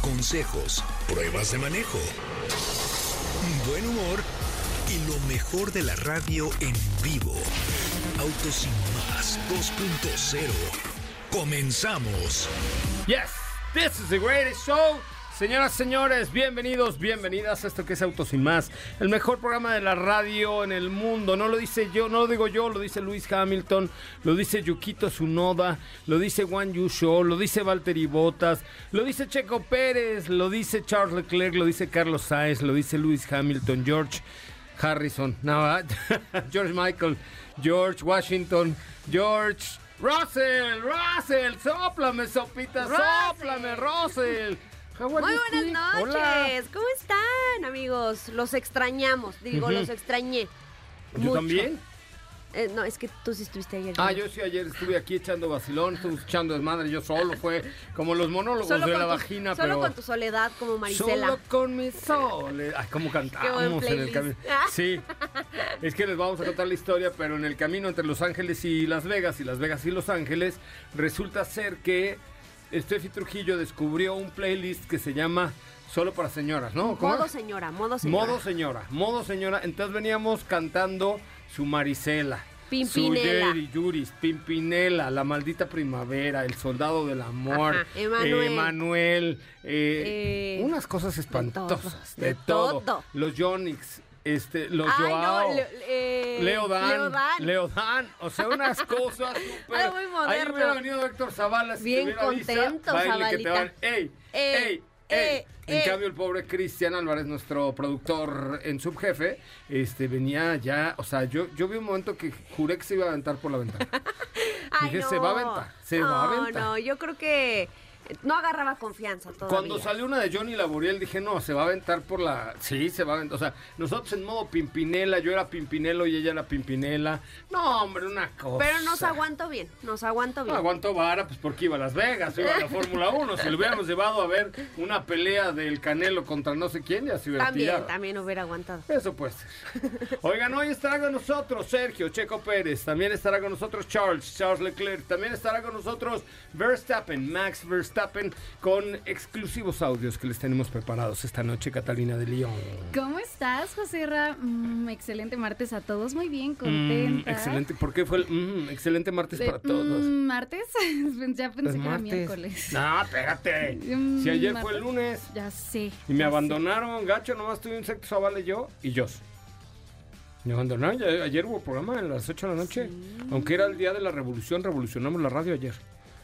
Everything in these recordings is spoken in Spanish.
consejos, pruebas de manejo, buen humor y lo mejor de la radio en vivo. Autos sin más 2.0. Comenzamos. Yes, this is the greatest show. Señoras, señores, bienvenidos, bienvenidas a esto que es Autos Sin Más, el mejor programa de la radio en el mundo. No lo dice yo, no lo digo yo, lo dice Luis Hamilton, lo dice Yukito Tsunoda, lo dice Juan Yu Show, lo dice Valtteri Bottas, lo dice Checo Pérez, lo dice Charles Leclerc, lo dice Carlos Sainz, lo dice Luis Hamilton, George Harrison, no, George Michael, George Washington, George Russell, Russell, soplame, sopita, soplame, Russell. Muy buenas noches. ¿Cómo están, amigos? Los extrañamos. Digo, los extrañé. ¿Yo mucho. también? Eh, no, es que tú sí estuviste ayer. Ah, yo sí ayer estuve aquí echando vacilón, estuve echando desmadre yo solo, fue como los monólogos Solo de con la tu- vagina, Solo pero... con tu soledad, como Marisela. Solo con mi soledad. Ay, cómo cantamos en el camino. Sí, es que les vamos a contar la historia, pero en el camino entre Los Ángeles y Las Vegas, y Las Vegas y Los Ángeles, resulta ser que Steffi Trujillo descubrió un playlist que se llama Solo para Señoras, ¿no? ¿Cómo Modo es? señora, modo señora. Modo señora, modo señora. Entonces veníamos cantando su Marisela. Pimpinela. Su Yuris, Pimpinela, La Maldita Primavera, El Soldado del Amor, Ajá, Emanuel. eh, Emanuel, eh, Eh, unas cosas espantosas, de, todo. Los Yonix, este, los Ay, Joao, no, le- eh, Leo Dan, Leo Dan. Leo Dan, o sea, unas cosas súper... Algo muy moderno. Ahí hubiera venido Héctor Zavala si Bien contento, baile que te Zabalita. van, ¡Ey! Eh, ¡Ey! ¡Ey! eh, En eh. cambio, el pobre Cristian Álvarez, nuestro productor en subjefe, este, venía ya, o sea, yo, yo vi un momento que juré que se iba a aventar por la ventana. Ay, Dije, no. se va a aventar, se va a No, aventar. No, yo creo que no agarraba confianza todavía. Cuando salió una de Johnny Laboriel dije, no, se va a aventar por la... Sí, se va a aventar. O sea, nosotros en modo Pimpinela, yo era Pimpinelo y ella era Pimpinela. No, hombre, una cosa. Pero nos aguantó bien, nos aguantó No bien. aguantó vara, pues porque iba a Las Vegas, iba a la Fórmula 1. Si lo hubiéramos llevado a ver una pelea del Canelo contra no sé quién, ya se hubiera también, tirado. también hubiera aguantado. Eso puede ser. Oigan, hoy estará con nosotros Sergio Checo Pérez, también estará con nosotros Charles, Charles Leclerc, también estará con nosotros Verstappen, Max Verstappen, con exclusivos audios que les tenemos preparados esta noche, Catalina de León. ¿Cómo estás, José Ra? Mm, excelente martes a todos, muy bien, Mm, contenta. excelente, ¿por qué fue el mm, excelente martes De- para todos? mm, ¿Martes? ya pensé que era martes. miércoles. No, espérate. Mm, Si ayer fue el martes. lunes. Ya sé. Y me abandonaron, gacho, nomás tuve Zavala y yo y yo. Me abandonaron, ayer hubo programa a las 8 de la noche. Aunque era el día de la revolución, revolucionamos la radio ayer.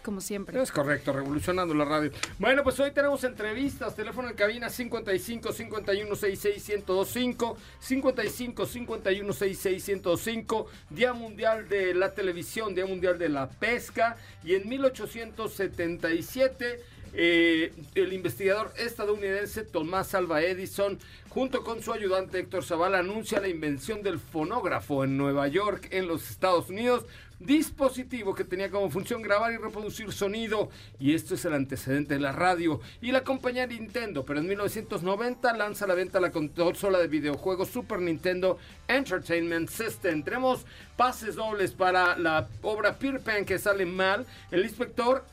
Como siempre. Es correcto, revolucionando la radio. Bueno, pues hoy tenemos entrevistas. Teléfono en cabina 55 51 66 1025 55 51 66 1025 Día Mundial de la Televisión, Día Mundial de la Pesca. Y en 1877, eh, el investigador estadounidense Tomás Alva Edison, junto con su ayudante Héctor Zavala, anuncia la invención del fonógrafo en Nueva York, en los Estados Unidos. Dispositivo que tenía como función grabar y reproducir sonido. Y esto es el antecedente de la radio y la compañía Nintendo. Pero en 1990 lanza a la venta la consola de videojuegos Super Nintendo Entertainment System. Tenemos pases dobles para la obra Peter Pan que sale mal. El inspector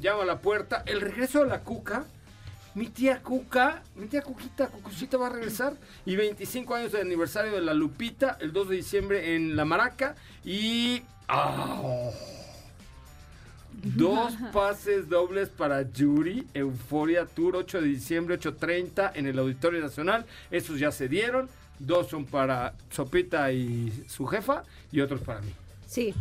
llama a la puerta el regreso de la cuca mi tía Cuca, mi tía Cuquita, Cucucita va a regresar. Y 25 años de aniversario de la Lupita, el 2 de diciembre en La Maraca. Y. ¡ah! Dos pases dobles para Yuri, Euforia Tour, 8 de diciembre, 8.30 en el Auditorio Nacional. Esos ya se dieron. Dos son para Sopita y su jefa y otros para mí. Sí,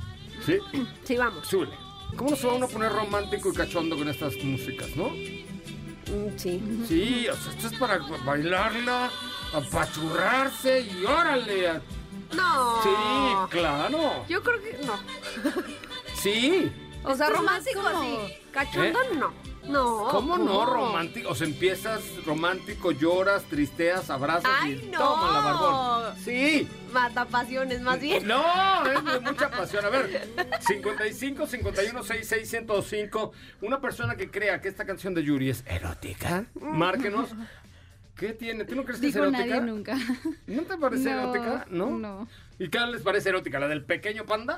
¿Sí? sí, vamos. Súbele. ¿Cómo no se va uno a poner romántico y cachondo con estas músicas, no? Mm, Sí. Sí, o sea, esto es para bailarla, apachurrarse y órale. a- No. Sí, claro. Yo creo que no. Sí. O sea, romántico como- así. Cachondo no. No. ¿Cómo no romántico? O sea, empiezas romántico, lloras, tristeas, abrazas Ay, y no. toma la barbón. Sí. Mata pasiones, más bien. No, es de mucha pasión. A ver, 55 51 66 105. Una persona que crea que esta canción de Yuri es erótica, márquenos. ¿Qué tiene? ¿Tú no crees que es erótica? nadie nunca. ¿No te parece No, erótica? ¿No? no. ¿Y qué les parece erótica? ¿La del pequeño panda?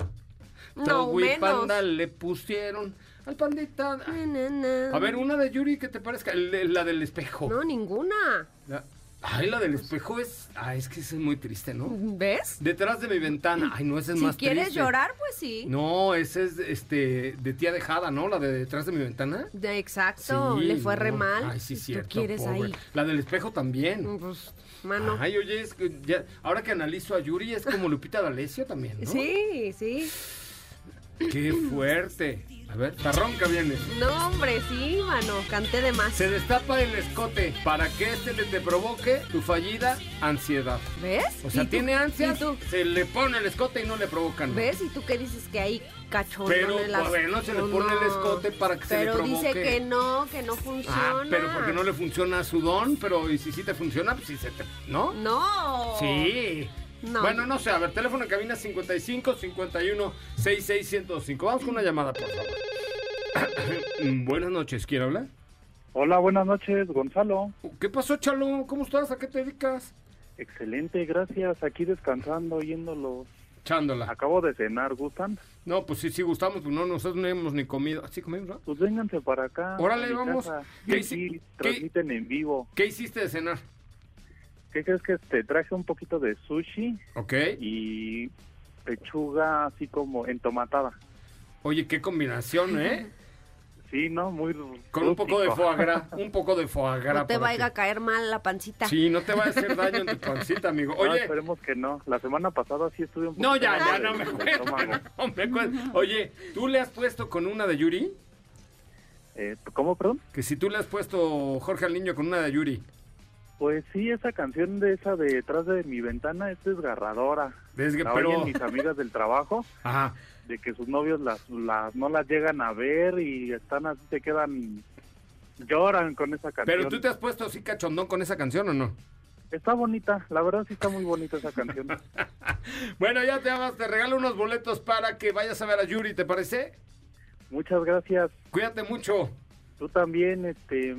No, menos. panda le pusieron al pandita. Na, na, na. A ver, una de Yuri que te parezca. La del espejo. No, ninguna. La- Ay, la del espejo es. Ay, es que es muy triste, ¿no? ¿Ves? Detrás de mi ventana. Ay, no, esa es Si más quieres triste. llorar, pues sí. No, esa es este de tía dejada, ¿no? La de detrás de mi ventana. De- exacto, Sí, le fue re no. mal. Ay, sí, Tú cierto. quieres pobre. ahí. La del espejo también. Pues, mano. Ay, oye, es que ya- ahora que analizo a Yuri es como Lupita D'Alessio también, ¿no? Sí, sí. Qué fuerte. A ver, tarronca viene. No, hombre, sí, mano. Canté de más. Se destapa el escote para que este te, te provoque tu fallida ansiedad. ¿Ves? O sea, tiene ansias, se le pone el escote y no le provocan. nada. ¿Ves? ¿Y tú qué dices que ahí cachondo Pero, en las- bueno, se le No, pone el escote para que se le Pero dice provoque. que no, que no funciona. Ah, pero porque no le funciona su don, pero y si sí te funciona, pues sí se te... ¿No? No. Sí. No. Bueno, no sé, a ver, teléfono en cabina 55 51 66 105. Vamos con una llamada, por favor. Buenas noches, ¿quién habla? Hola, buenas noches, Gonzalo. ¿Qué pasó, Chalo? ¿Cómo estás? ¿A qué te dedicas? Excelente, gracias. Aquí descansando, oyéndolo. Chándola. Acabo de cenar, ¿gustan? No, pues sí, sí gustamos, pues no, nosotros no hemos ni comido. ¿Sí comimos, no? Pues vénganse para acá. Órale, vamos. casa. ¿Qué Y hice- aquí qué- transmiten en vivo. ¿Qué hiciste de cenar? ¿Qué crees que te traje un poquito de sushi Ok. y pechuga así como entomatada? Oye, qué combinación, ¿eh? Sí, ¿no? Muy Con un poco de foie gras, un poco de foie gras. No te vaya a caer mal la pancita. Sí, no te va a hacer daño en tu pancita, amigo. No, Oye, esperemos que no. La semana pasada sí estuve un poco no, ya, ya, no me estómago. No me. Oye, ¿tú le has puesto con una de Yuri? Eh, ¿Cómo, perdón? Que si tú le has puesto Jorge al niño con una de Yuri. Pues sí, esa canción de esa de detrás de mi ventana es desgarradora. Desde, La pero... oyen mis amigas del trabajo. Ajá. de que sus novios las, las no las llegan a ver y están así se quedan lloran con esa canción. Pero tú te has puesto así cachondón con esa canción o no? Está bonita, la verdad sí está muy bonita esa canción. Bueno, ya te amas, te regalo unos boletos para que vayas a ver a Yuri, ¿te parece? Muchas gracias. Cuídate mucho. Tú también, este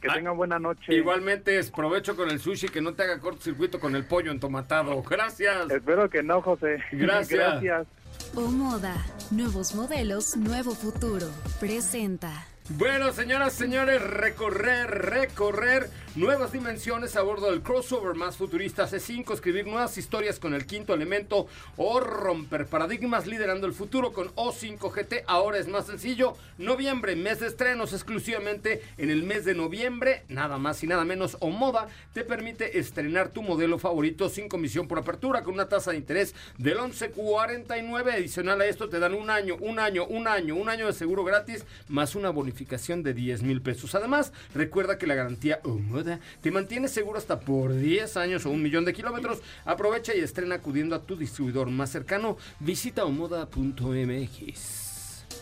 que Ah, tengan buena noche. Igualmente, es provecho con el sushi, que no te haga cortocircuito con el pollo entomatado. Gracias. Espero que no, José. Gracias. gracias. O Moda. Nuevos modelos, nuevo futuro. Presenta. Bueno, señoras, señores, recorrer, recorrer nuevas dimensiones a bordo del crossover más futurista C5, escribir nuevas historias con el quinto elemento o romper paradigmas liderando el futuro con O5 GT. Ahora es más sencillo. Noviembre, mes de estrenos exclusivamente en el mes de noviembre, nada más y nada menos. O Moda te permite estrenar tu modelo favorito sin comisión por apertura con una tasa de interés del 11.49. Adicional a esto te dan un año, un año, un año, un año de seguro gratis más una bonificación de 10 mil pesos. Además, recuerda que la garantía te mantiene seguro hasta por 10 años o un millón de kilómetros. Aprovecha y estrena acudiendo a tu distribuidor más cercano. Visita omoda.mx.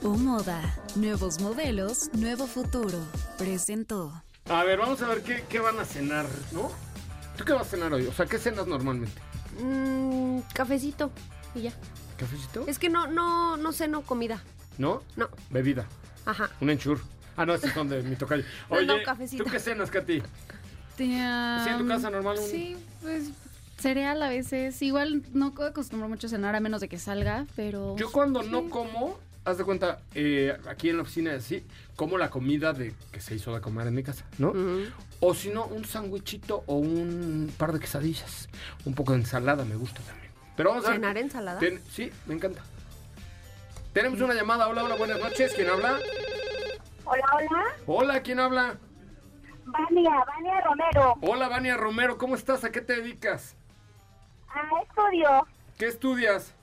O Moda. Nuevos modelos, nuevo futuro. Presentó. A ver, vamos a ver qué, qué van a cenar, ¿no? ¿Tú qué vas a cenar hoy? O sea, ¿qué cenas normalmente? Mm, cafecito y ya. ¿Cafecito? Es que no, no, no ceno comida. ¿No? No. Bebida. Ajá. Un enchur. Ah, no, ese son de mi tocayo. Oye, no. ¿tú qué cenas, Katy? Tía, ¿Sí en tu casa normal? un- Sí, pues cereal a veces. Igual no acostumbro mucho a cenar a menos de que salga, pero... Yo cuando sí. no como, haz de cuenta, eh, aquí en la oficina así, como la comida de que se hizo de comer en mi casa, ¿no? O si no, un sándwichito o un par de quesadillas. Un poco de ensalada me gusta también. Pero vamos a ver. ¿Cenar ensalada? Ten- sí, me encanta. Tenemos una llamada. Hola, hola, buenas noches. ¿Quién habla? Hola, hola. Hola, ¿quién habla? Vania, Vania Romero. Hola, Vania Romero. ¿Cómo estás? ¿A qué te dedicas? Ah, estudio ¿Qué estudias?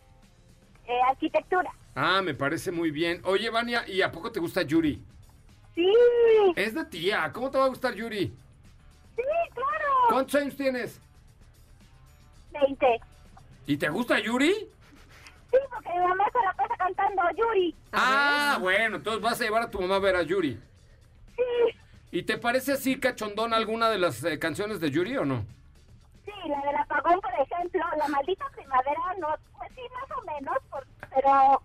eh, arquitectura. Ah, me parece muy bien. Oye, Vania, ¿y a poco te gusta Yuri? Sí, Es de tía. ¿Cómo te va a gustar Yuri? sí, claro. ¿Cuántos años tienes? 20. ¿Y te gusta Yuri? Sí, porque mi mamá se la pasa cantando Yuri. Ah, bueno, entonces vas a llevar a tu mamá a ver a Yuri. Sí, ¿Y te parece así cachondón alguna de las eh, canciones de Yuri o no? sí, la del apagón, por ejemplo. La maldita primavera, no, pues sí, más o menos, por- pero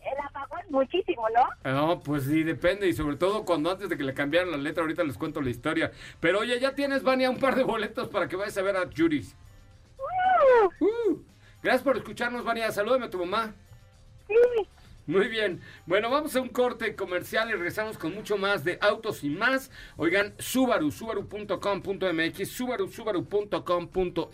el apagón muchísimo, ¿no? No, pues sí, depende. Y sobre todo cuando antes de que le cambiaran la letra, ahorita les cuento la historia. Pero oye, ya tienes, Vania, un par de boletos para que vayas a ver a Yuri. Uh, Uh, gracias por escucharnos, Vania. Salúdame a tu mamá. sí, Muy bien. Bueno, vamos a un corte comercial y regresamos con mucho más de autos y más. Oigan, Subaru, subaru.com.mx, subaru, subaru.com.mx.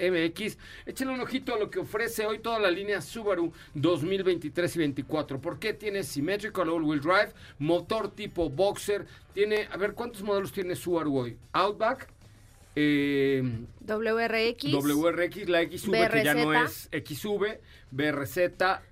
Échenle un ojito a lo que ofrece hoy toda la línea Subaru 2023 y 24. ¿Por qué? Tiene Symmetrical All-Wheel Drive, motor tipo Boxer. Tiene, a ver, ¿cuántos modelos tiene Subaru hoy? Outback, eh, WRX. WRX, la XV que ya no es XV, BRZ,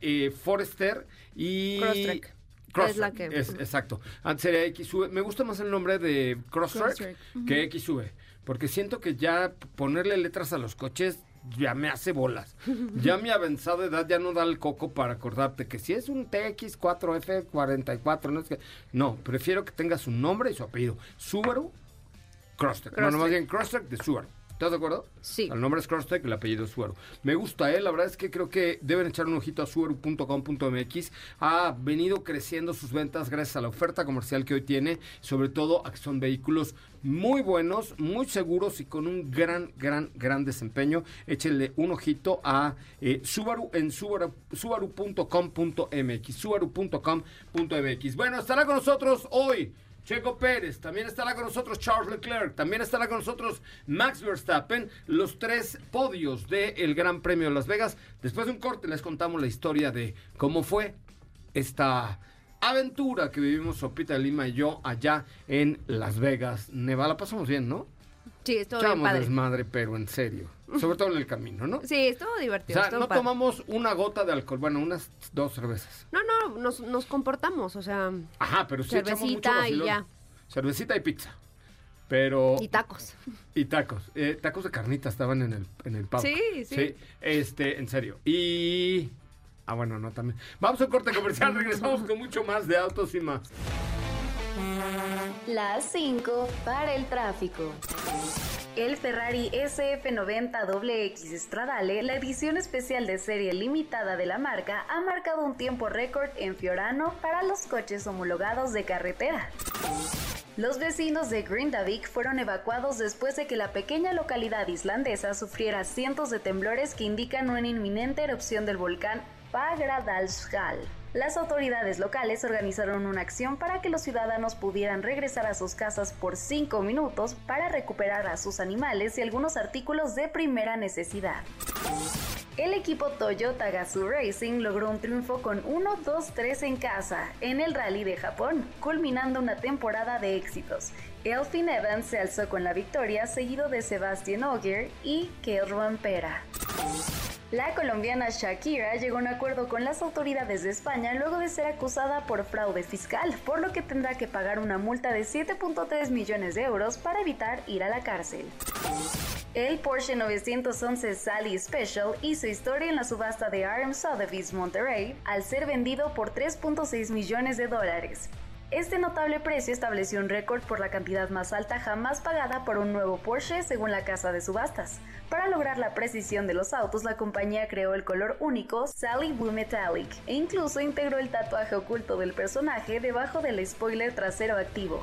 eh, Forester y... Crosstrek. Crosstrek, Es la que- es- exacto. Antes era XV. Me gusta más el nombre de Crosstrek, Crosstrek, que XV. Porque siento que ya ponerle letras a los coches ya me hace bolas. Ya mi avanzada edad ya no da el coco para acordarte que si es un TX4F44, no es que... No, prefiero que tenga su nombre y su apellido. Subaru Crosstrek. Bueno, más bien Crosstrek de Subaru. ¿Estás de acuerdo? Sí. El nombre es Crosstrek, el apellido es Subaru. Me gusta, ¿eh? La verdad es que creo que deben echar un ojito a subaru.com.mx. Ha venido creciendo sus ventas gracias a la oferta comercial que hoy tiene, sobre todo a que son vehículos muy buenos, muy seguros y con un gran, gran, gran desempeño. Échenle un ojito a eh, Subaru en subaru- subaru.com.mx. Subaru.com.mx. Bueno, estará con nosotros hoy. Checo Pérez, también estará con nosotros Charles Leclerc, también estará con nosotros Max Verstappen, los tres podios del Gran Premio de Las Vegas. Después de un corte les contamos la historia de cómo fue esta aventura que vivimos Sopita de Lima y yo allá en Las Vegas, Nevada. La pasamos bien, ¿no? Sí, estuvo bien padre. desmadre, pero en serio. Sobre todo en el camino, ¿no? Sí, estuvo O divertido. sea, estuvo no padre. tomamos una gota de alcohol, bueno, unas dos cervezas. No, no, nos, nos comportamos, o sea, Ajá, pero sí echamos mucho Cervecita y vacilón. ya. Cervecita y pizza. Pero... y tacos. Y tacos. Eh, tacos de carnita estaban en el, en el pub. Sí, sí. Este, en serio. Y... Ah, bueno, no, también. Vamos a un corte comercial. Regresamos con mucho más de autos y más. Las 5 para el tráfico. El Ferrari SF90XX Stradale, la edición especial de serie limitada de la marca, ha marcado un tiempo récord en Fiorano para los coches homologados de carretera. Los vecinos de Grindavik fueron evacuados después de que la pequeña localidad islandesa sufriera cientos de temblores que indican una inminente erupción del volcán Fagradalsfjall. Las autoridades locales organizaron una acción para que los ciudadanos pudieran regresar a sus casas por cinco minutos para recuperar a sus animales y algunos artículos de primera necesidad. El equipo Toyota Gazoo Racing logró un triunfo con 1-2-3 en casa en el Rally de Japón, culminando una temporada de éxitos. Elfin Evans se alzó con la victoria, seguido de Sebastian Ogier y Kelron Pera. La colombiana Shakira llegó a un acuerdo con las autoridades de España luego de ser acusada por fraude fiscal, por lo que tendrá que pagar una multa de 7.3 millones de euros para evitar ir a la cárcel. El Porsche 911 Sally Special hizo historia en la subasta de RM Sotheby's Monterrey al ser vendido por 3.6 millones de dólares. Este notable precio estableció un récord por la cantidad más alta jamás pagada por un nuevo Porsche según la casa de subastas. Para lograr la precisión de los autos, la compañía creó el color único Sally Blue Metallic e incluso integró el tatuaje oculto del personaje debajo del spoiler trasero activo.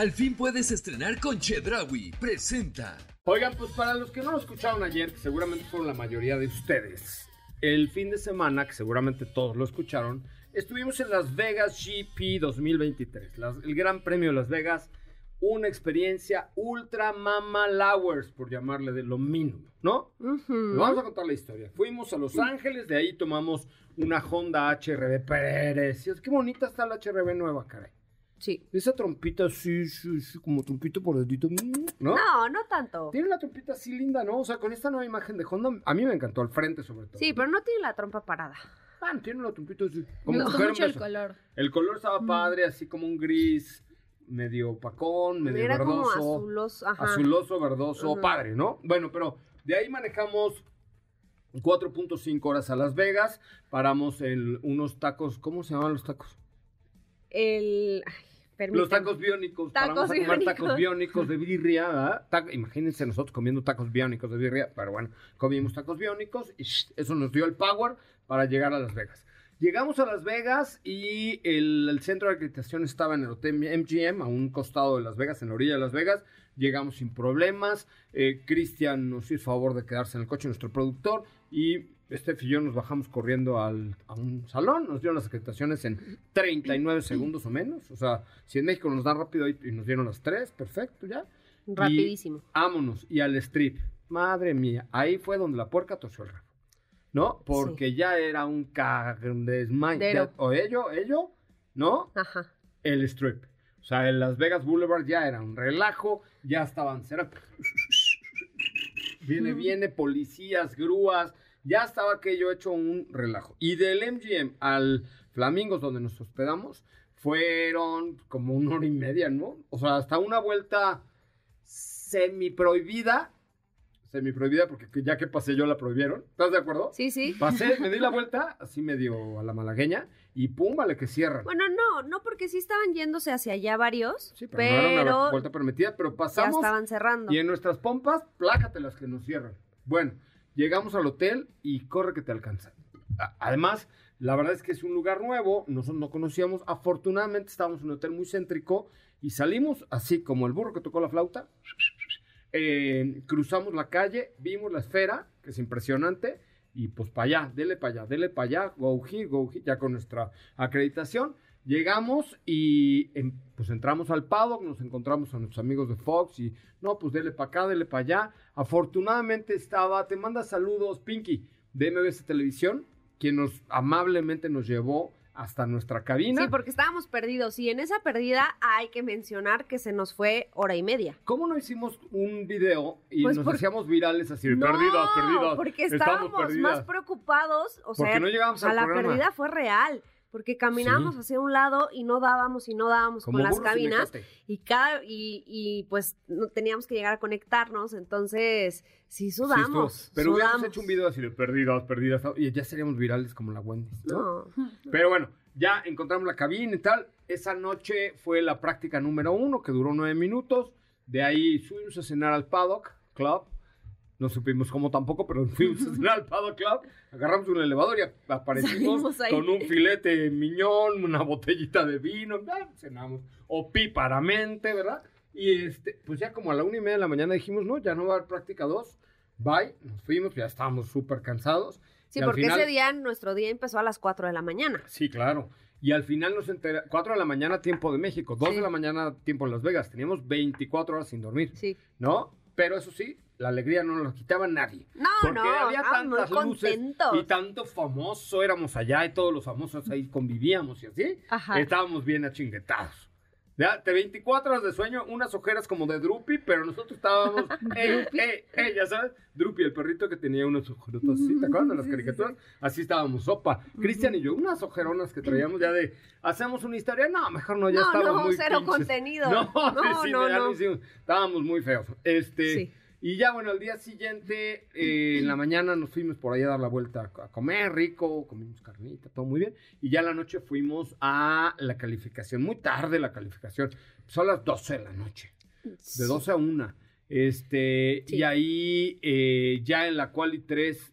Al fin puedes estrenar con Chedrawi. Presenta. Oigan, pues para los que no lo escucharon ayer, que seguramente fueron la mayoría de ustedes, el fin de semana, que seguramente todos lo escucharon, estuvimos en Las Vegas GP 2023, las- el Gran Premio de Las Vegas, una experiencia ultra mama lowers, por llamarle de lo mínimo, ¿no? Vamos a contar la historia. Fuimos a Los Ángeles, de ahí tomamos una Honda HRB Pérez. Qué bonita está la HRB nueva, caray. Sí. Esa trompita sí, sí, sí, como trompito por dedito, ¿no? No, no tanto. Tiene la trompita así linda, ¿no? O sea, con esta nueva imagen de Honda, a mí me encantó, al frente sobre todo. Sí, pero no tiene la trompa parada. Ah, tiene la trompita así. Me Como gustó mujer mucho el color. El color estaba padre, así como un gris, medio opacón, medio Era como verdoso. azuloso, ajá. Azuloso, verdoso, padre, ¿no? Bueno, pero de ahí manejamos 4.5 horas a Las Vegas. Paramos en unos tacos, ¿cómo se llaman los tacos? El. ay, Los tacos biónicos. Tacos Paramos a comer biónicos. tacos biónicos de birria, Imagínense nosotros comiendo tacos biónicos de birria, pero bueno, comimos tacos biónicos y sh, eso nos dio el power para llegar a Las Vegas. Llegamos a Las Vegas y el, el centro de acreditación estaba en el hotel MGM, a un costado de Las Vegas, en la orilla de Las Vegas. Llegamos sin problemas. Eh, Cristian nos hizo favor de quedarse en el coche, nuestro productor, y Steph y yo nos bajamos corriendo al, a un salón. Nos dieron las acreditaciones en 39 segundos o menos. O sea, si en México nos dan rápido y y nos dieron las 3, perfecto, ya. Rapidísimo. Y vámonos. Y al strip. Madre mía, ahí fue donde la puerca torció el rabo. ¿No? Porque ya era un desmayo. Dero. O ello, ello, ¿no? Ajá. El strip. O sea, el Las Vegas Boulevard ya era un relajo, ya estaban cerrados. Viene, viene, policías, grúas, ya estaba aquello hecho un relajo. Y del MGM al Flamingos, donde nos hospedamos, fueron como una hora y media, ¿no? O sea, hasta una vuelta semi prohibida. Semi prohibida, porque ya que pasé yo la prohibieron. ¿Estás de acuerdo? Sí, sí. Pasé, me di la vuelta, así medio a la malagueña, y pum, vale que cierran. Bueno, no, no, porque sí estaban yéndose hacia allá varios, Sí, pero, pero, no era una vuelta permitida, pero ya pasamos estaban cerrando. y en nuestras pompas, plácate las que nos cierran. Bueno, llegamos al hotel y corre que te alcanza. Además, la verdad es que es un lugar nuevo, nosotros no conocíamos. Afortunadamente estábamos en un hotel muy céntrico y salimos así como el burro que tocó la flauta. Eh, cruzamos la calle, vimos la esfera, que es impresionante, y pues para allá, dele para allá, dele para allá, go here, ya con nuestra acreditación. Llegamos y pues entramos al paddock, nos encontramos a nuestros amigos de Fox y no, pues dele para acá, dele para allá. Afortunadamente estaba, te manda saludos Pinky de MBS Televisión, quien nos amablemente nos llevó hasta nuestra cabina. Sí, porque estábamos perdidos y en esa perdida hay que mencionar que se nos fue hora y media. ¿Cómo no hicimos un video y Pues nos por- hacíamos virales así, No, perdidas, perdidas? porque estábamos perdidas"? más preocupados, o Porque sea, no a la programa. pérdida fue real, porque caminábamos Sí. hacia un lado y no dábamos y no dábamos Como con las cabinas y cada y, y, pues no teníamos que llegar a conectarnos, entonces sí sudamos. Pero hubiéramos hecho un video así de perdidas, perdidas, y ya seríamos virales como la Wendy. ¿no? No. Pero bueno, ya encontramos la cabina y tal. Esa noche fue la práctica número uno, que duró nueve minutos. De ahí subimos a cenar al Paddock Club. No supimos cómo tampoco, pero fuimos a cenar al Paddock Club. Agarramos un elevador y aparecimos con un filete miñón, una botellita de vino. Cenamos opíparamente, ¿verdad? Y este, pues ya como a la una y media de la mañana dijimos, no, ya no va a haber práctica dos. Bye, nos fuimos, ya estábamos súper cansados. Sí, porque final- ese día nuestro día empezó a las 4 de la mañana. Sí, claro. Y al final nos entera, 4 de la mañana tiempo de México, 2 Sí. de la mañana tiempo en Las Vegas. Teníamos 24 horas sin dormir, Sí. ¿no? Pero eso sí, la alegría no nos la quitaba nadie. No, Porque no, había tantas luces y tanto famoso, éramos allá y todos los famosos ahí convivíamos y así. Ajá. Estábamos bien achinguetados. Ya, de 24 horas de sueño, unas ojeras como de Drupi, pero nosotros estábamos, ey, ey, ey, ya sabes, Drupi, el perrito que tenía unas ojerotas así, ¿te acuerdas de las caricaturas? Así estábamos, sopa. Cristian y yo, unas ojeronas que traíamos ya de, hacemos una historia, no, mejor no, ya No, estábamos no, muy cero pinches. contenido. No, No, sí, no, ya lo no. hicimos. Estábamos muy feos. Este, Sí. Y ya, bueno, al día siguiente, eh, en la mañana nos fuimos por ahí a dar la vuelta a comer rico, comimos carnita, todo muy bien. Y ya la noche fuimos a la calificación, muy tarde la calificación, son las 12 de la noche, de 12 a 1. Este, Sí. y ahí eh, ya en la quali 3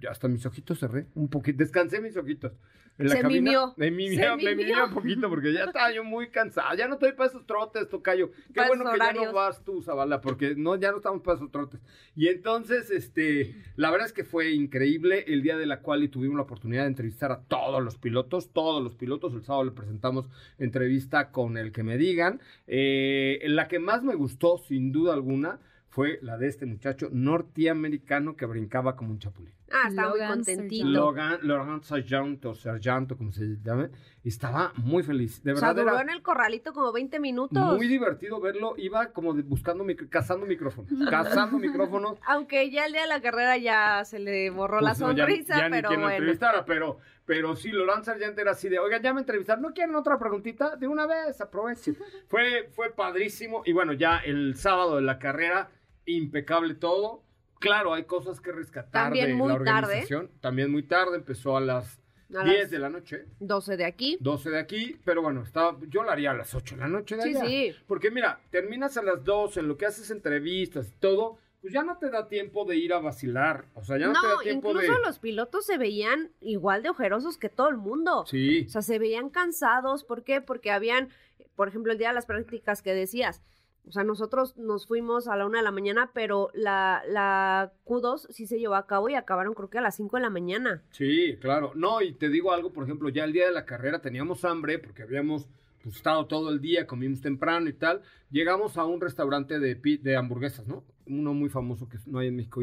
ya hasta mis ojitos cerré un poquito, descansé mis ojitos. En la Se cabina, mimió. Me Se mimió, me mimió. un poquito porque ya estaba yo muy cansado. Ya no estoy para esos trotes, tocayo. Qué Para bueno que ya no vas tú, Zavala, porque no, ya no estamos para esos trotes. Y entonces, este, la verdad es que fue increíble el día de la cual y tuvimos la oportunidad de entrevistar a todos los pilotos, todos los pilotos. El sábado le presentamos entrevista con el que me digan. Eh, la que más me gustó, sin duda alguna, fue la de este muchacho norteamericano que brincaba como un chapulín. Ah, estaba muy Logan contentito. Logan, Logan Sargento, Sargento, como se llame, estaba muy feliz. De o sea, verdad duró era en el corralito como 20 minutos. muy divertido verlo. Iba como de- buscando, mic- cazando micrófonos, cazando micrófonos. Aunque ya el día de la carrera ya se le borró la Pues, no, ya- sonrisa, ya ni pero quien lo bueno. entrevistara, pero, pero sí, Laurent Sargent era así de, oiga, ya me entrevistaron, ¿no quieren otra preguntita? De una vez, aprovechen. fue, fue padrísimo, y bueno, ya el sábado de la carrera, impecable todo. Claro, hay cosas que rescatar También de muy la tarde. organización. También muy tarde, empezó a las A 10 las de la noche. 12 de aquí. 12 de aquí, pero bueno, estaba, yo lo haría a las 8 de la noche de Sí, allá. sí. Porque mira, terminas a las 12, en lo que haces entrevistas y todo, pues ya no te da tiempo de ir a vacilar. O sea, ya no, te da No, tiempo incluso de... los pilotos se veían igual de ojerosos que todo el mundo. Sí. O sea, se veían cansados. ¿Por qué? Porque habían, por ejemplo, el día de las prácticas que decías. O sea, nosotros nos fuimos a la una de la mañana, pero la, la Q2 sí se llevó a cabo y acabaron creo que a las 5 de la mañana. Sí, claro. No, y te digo algo, por ejemplo, ya el día de la carrera teníamos hambre porque habíamos pues, estado todo el día, comimos temprano y tal. Llegamos a un restaurante de, de hamburguesas, ¿no? Uno muy famoso que no hay en México,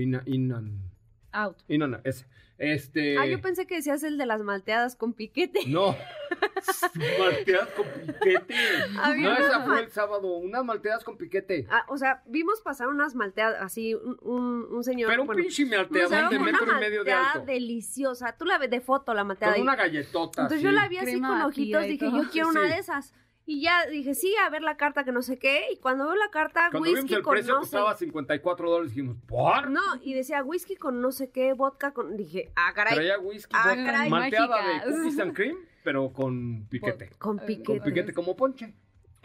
Out. In- ese. Este... Ah, yo pensé que decías el de las malteadas con piquete. No, malteadas con piquete. Había No, unas esa fue el sábado, unas malteadas con piquete. Ah, o sea, vimos pasar unas malteadas, así, un, un, un señor. Pero un bueno, pinche daba de una metro y medio de malteada alto. deliciosa. Tú la ves de foto, la malteada. Con y- una galletota. Entonces así. yo la vi así Crema con ojitos, y dije, yo quiero Sí, una de esas. Y ya dije, sí, a ver la carta que no sé qué. Y cuando veo la carta, Cuando vimos whisky el con precio no sé. costaba 54 dólares, dijimos, ¿por? No, y decía whisky con no sé qué, vodka con. Dije, ah, caray. Traía whisky, Ah, vodka, caray. malteada Mágicas. de cookies and cream, pero con piquete. Con Con piquete. Con piquete, como ponche.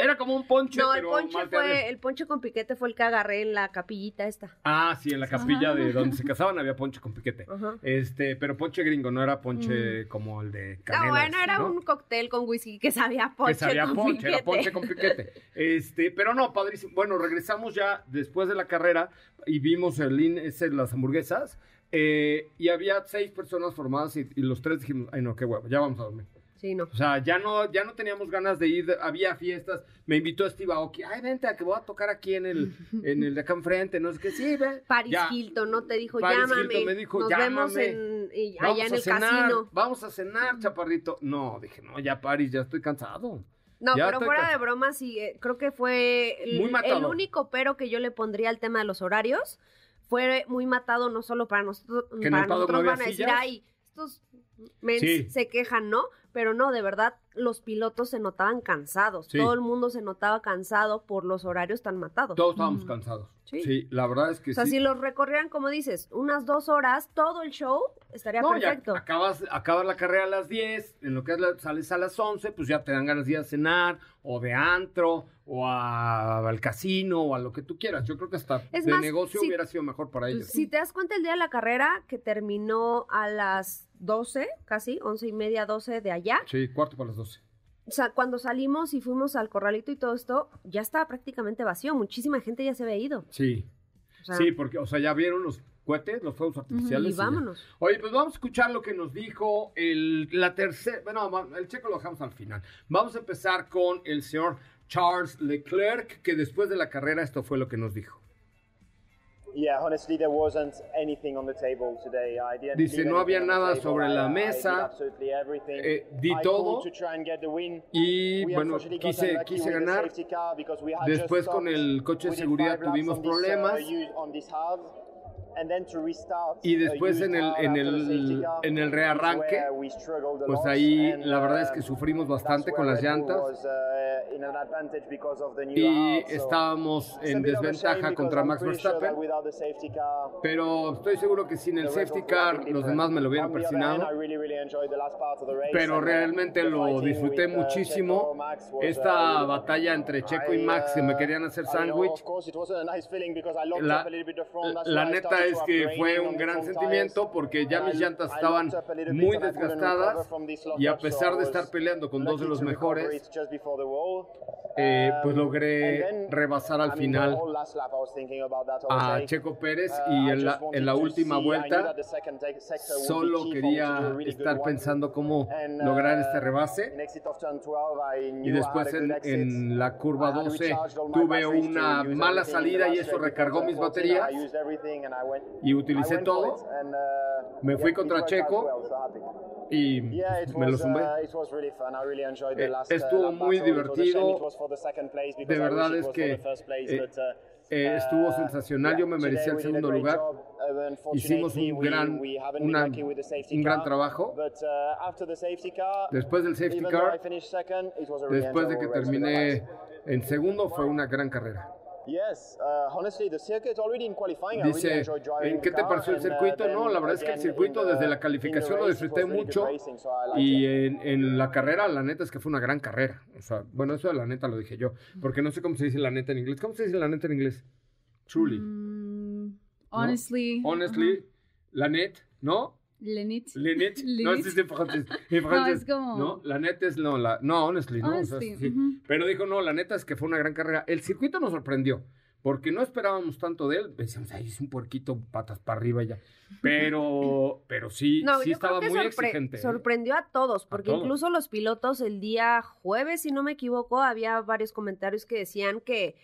Era como un ponche, No, el pero ponche fue, el ponche con piquete fue el que agarré en la capillita esta. Ah, sí, en la capilla de donde se casaban había ponche con piquete. Ajá. Este, pero ponche gringo, no era ponche como el de No, canela. bueno, era ¿no? un cóctel con whisky que sabía ponche que sabía con ponche, piquete. era ponche con piquete. Este, pero no, padrísimo. Bueno, regresamos ya después de la carrera y vimos el in, ese, las hamburguesas. eh, y había seis personas formadas y, y los tres dijimos, ay no, qué huevo, ya vamos a dormir. Sí, no. O sea, ya no, ya no teníamos ganas de ir, había fiestas, me invitó Steve Aoki, ay vente a que voy a tocar aquí en el, en el de acá enfrente, no sé qué, sí, ve. Paris Ya. Hilton, ¿no? Te dijo, Paris llámame. Hilton me dijo, Nos "Llámame". vemos en, y- Vamos allá en a el cenar, casino. Vamos a cenar, chaparrito. No, dije, no, ya Paris, ya estoy cansado. No, Ya pero fuera de broma, sí, eh, creo que fue el, el único pero que yo le pondría al tema de los horarios. Fue muy matado no solo para nosotros, para nosotros no van a decir, sillas. ay, estos mens Sí. se quejan, ¿no? Pero no, de verdad, los pilotos se notaban cansados. Sí. Todo el mundo se notaba cansado por los horarios tan matados. Todos estábamos cansados. Sí. Sí. la verdad es que o sea, sí. si los recorrieran, como dices, unas dos horas, todo el show estaría No, ya perfecto. acabas, acabas la carrera a las 10, en lo que es la- sales a las 11, pues ya te dan ganas de ir a cenar, o de antro, o a- al casino, o a lo que tú quieras. Yo creo que hasta Es de más, negocio si- hubiera sido mejor para ellos. Si te das cuenta, el día de la carrera, que terminó a las 12, casi, once y media, 12 de allá. Sí, cuarto para las 12. O sea, cuando salimos y fuimos al corralito y todo esto, ya estaba prácticamente vacío. Muchísima gente ya se había ido. Sí. O sea, Sí, porque, o sea, ya vieron los cohetes, los fuegos artificiales. y vámonos. Oye, pues vamos a escuchar lo que nos dijo el, la tercera, bueno, el checo lo dejamos al final. Vamos a empezar con el señor Charles Leclerc, que después de la carrera esto fue lo que nos dijo. Dice, no había anything on the nada table. sobre I- la mesa. absolutely everything. Eh, di todo. pulled to try and get the win. Y bueno, quise, quise ganar. Después con el coche de seguridad tuvimos uh, problemas. Y uh, después en el, hard en el, en el rearranque, pues ahí la verdad es uh, que sufrimos that's bastante con las llantas. uh, Y estábamos en desventaja contra Max Verstappen. Pero estoy seguro que sin el safety car los demás me lo hubieran persinado. Pero realmente lo disfruté muchísimo. Esta batalla entre Checo y Max que me querían hacer sándwich. La, la neta neta es que fue un gran sentimiento porque ya mis llantas estaban muy desgastadas y a pesar de estar peleando con dos de los mejores, eh, pues logré rebasar al final a Checo Pérez y en la, en la última vuelta solo quería estar pensando cómo lograr este rebase. y después en, en la curva 12 tuve una mala salida y eso recargó mis baterías y utilicé todo. Me fui contra Checo y me lo sumé. Eh, estuvo muy divertido. De verdad es que eh, eh, estuvo sensacional. Yo me merecía el segundo lugar. Hicimos un gran, una- un gran trabajo. Después del safety car, después de que terminé en segundo, fue una gran carrera. Dice, ¿en qué te pareció el circuito? No, la verdad es que el circuito desde la calificación lo disfruté mucho y en, en la carrera, la neta es que fue una gran carrera. O sea, bueno, eso de la neta lo dije yo, porque no sé cómo se dice la neta en inglés. ¿Cómo se dice la neta en inglés? Truly. Mm, ¿no? honestly. Honestly, la net, ¿no? Lenit. La net, no Lenit. es en francés. En No, es como- No, la neta es no, la, no, honestly, ¿no? O sea, ujú. Pero dijo, no, la neta es que fue una gran carrera. El circuito nos sorprendió, porque no esperábamos tanto de él. Decíamos, ay, es un puerquito, patas para arriba ya. Pero, pero sí, No, sí estaba muy sorpre- exigente. ¿eh? sorprendió a todos, porque todos. incluso los pilotos el día jueves, si no me equivoco, había varios comentarios que decían que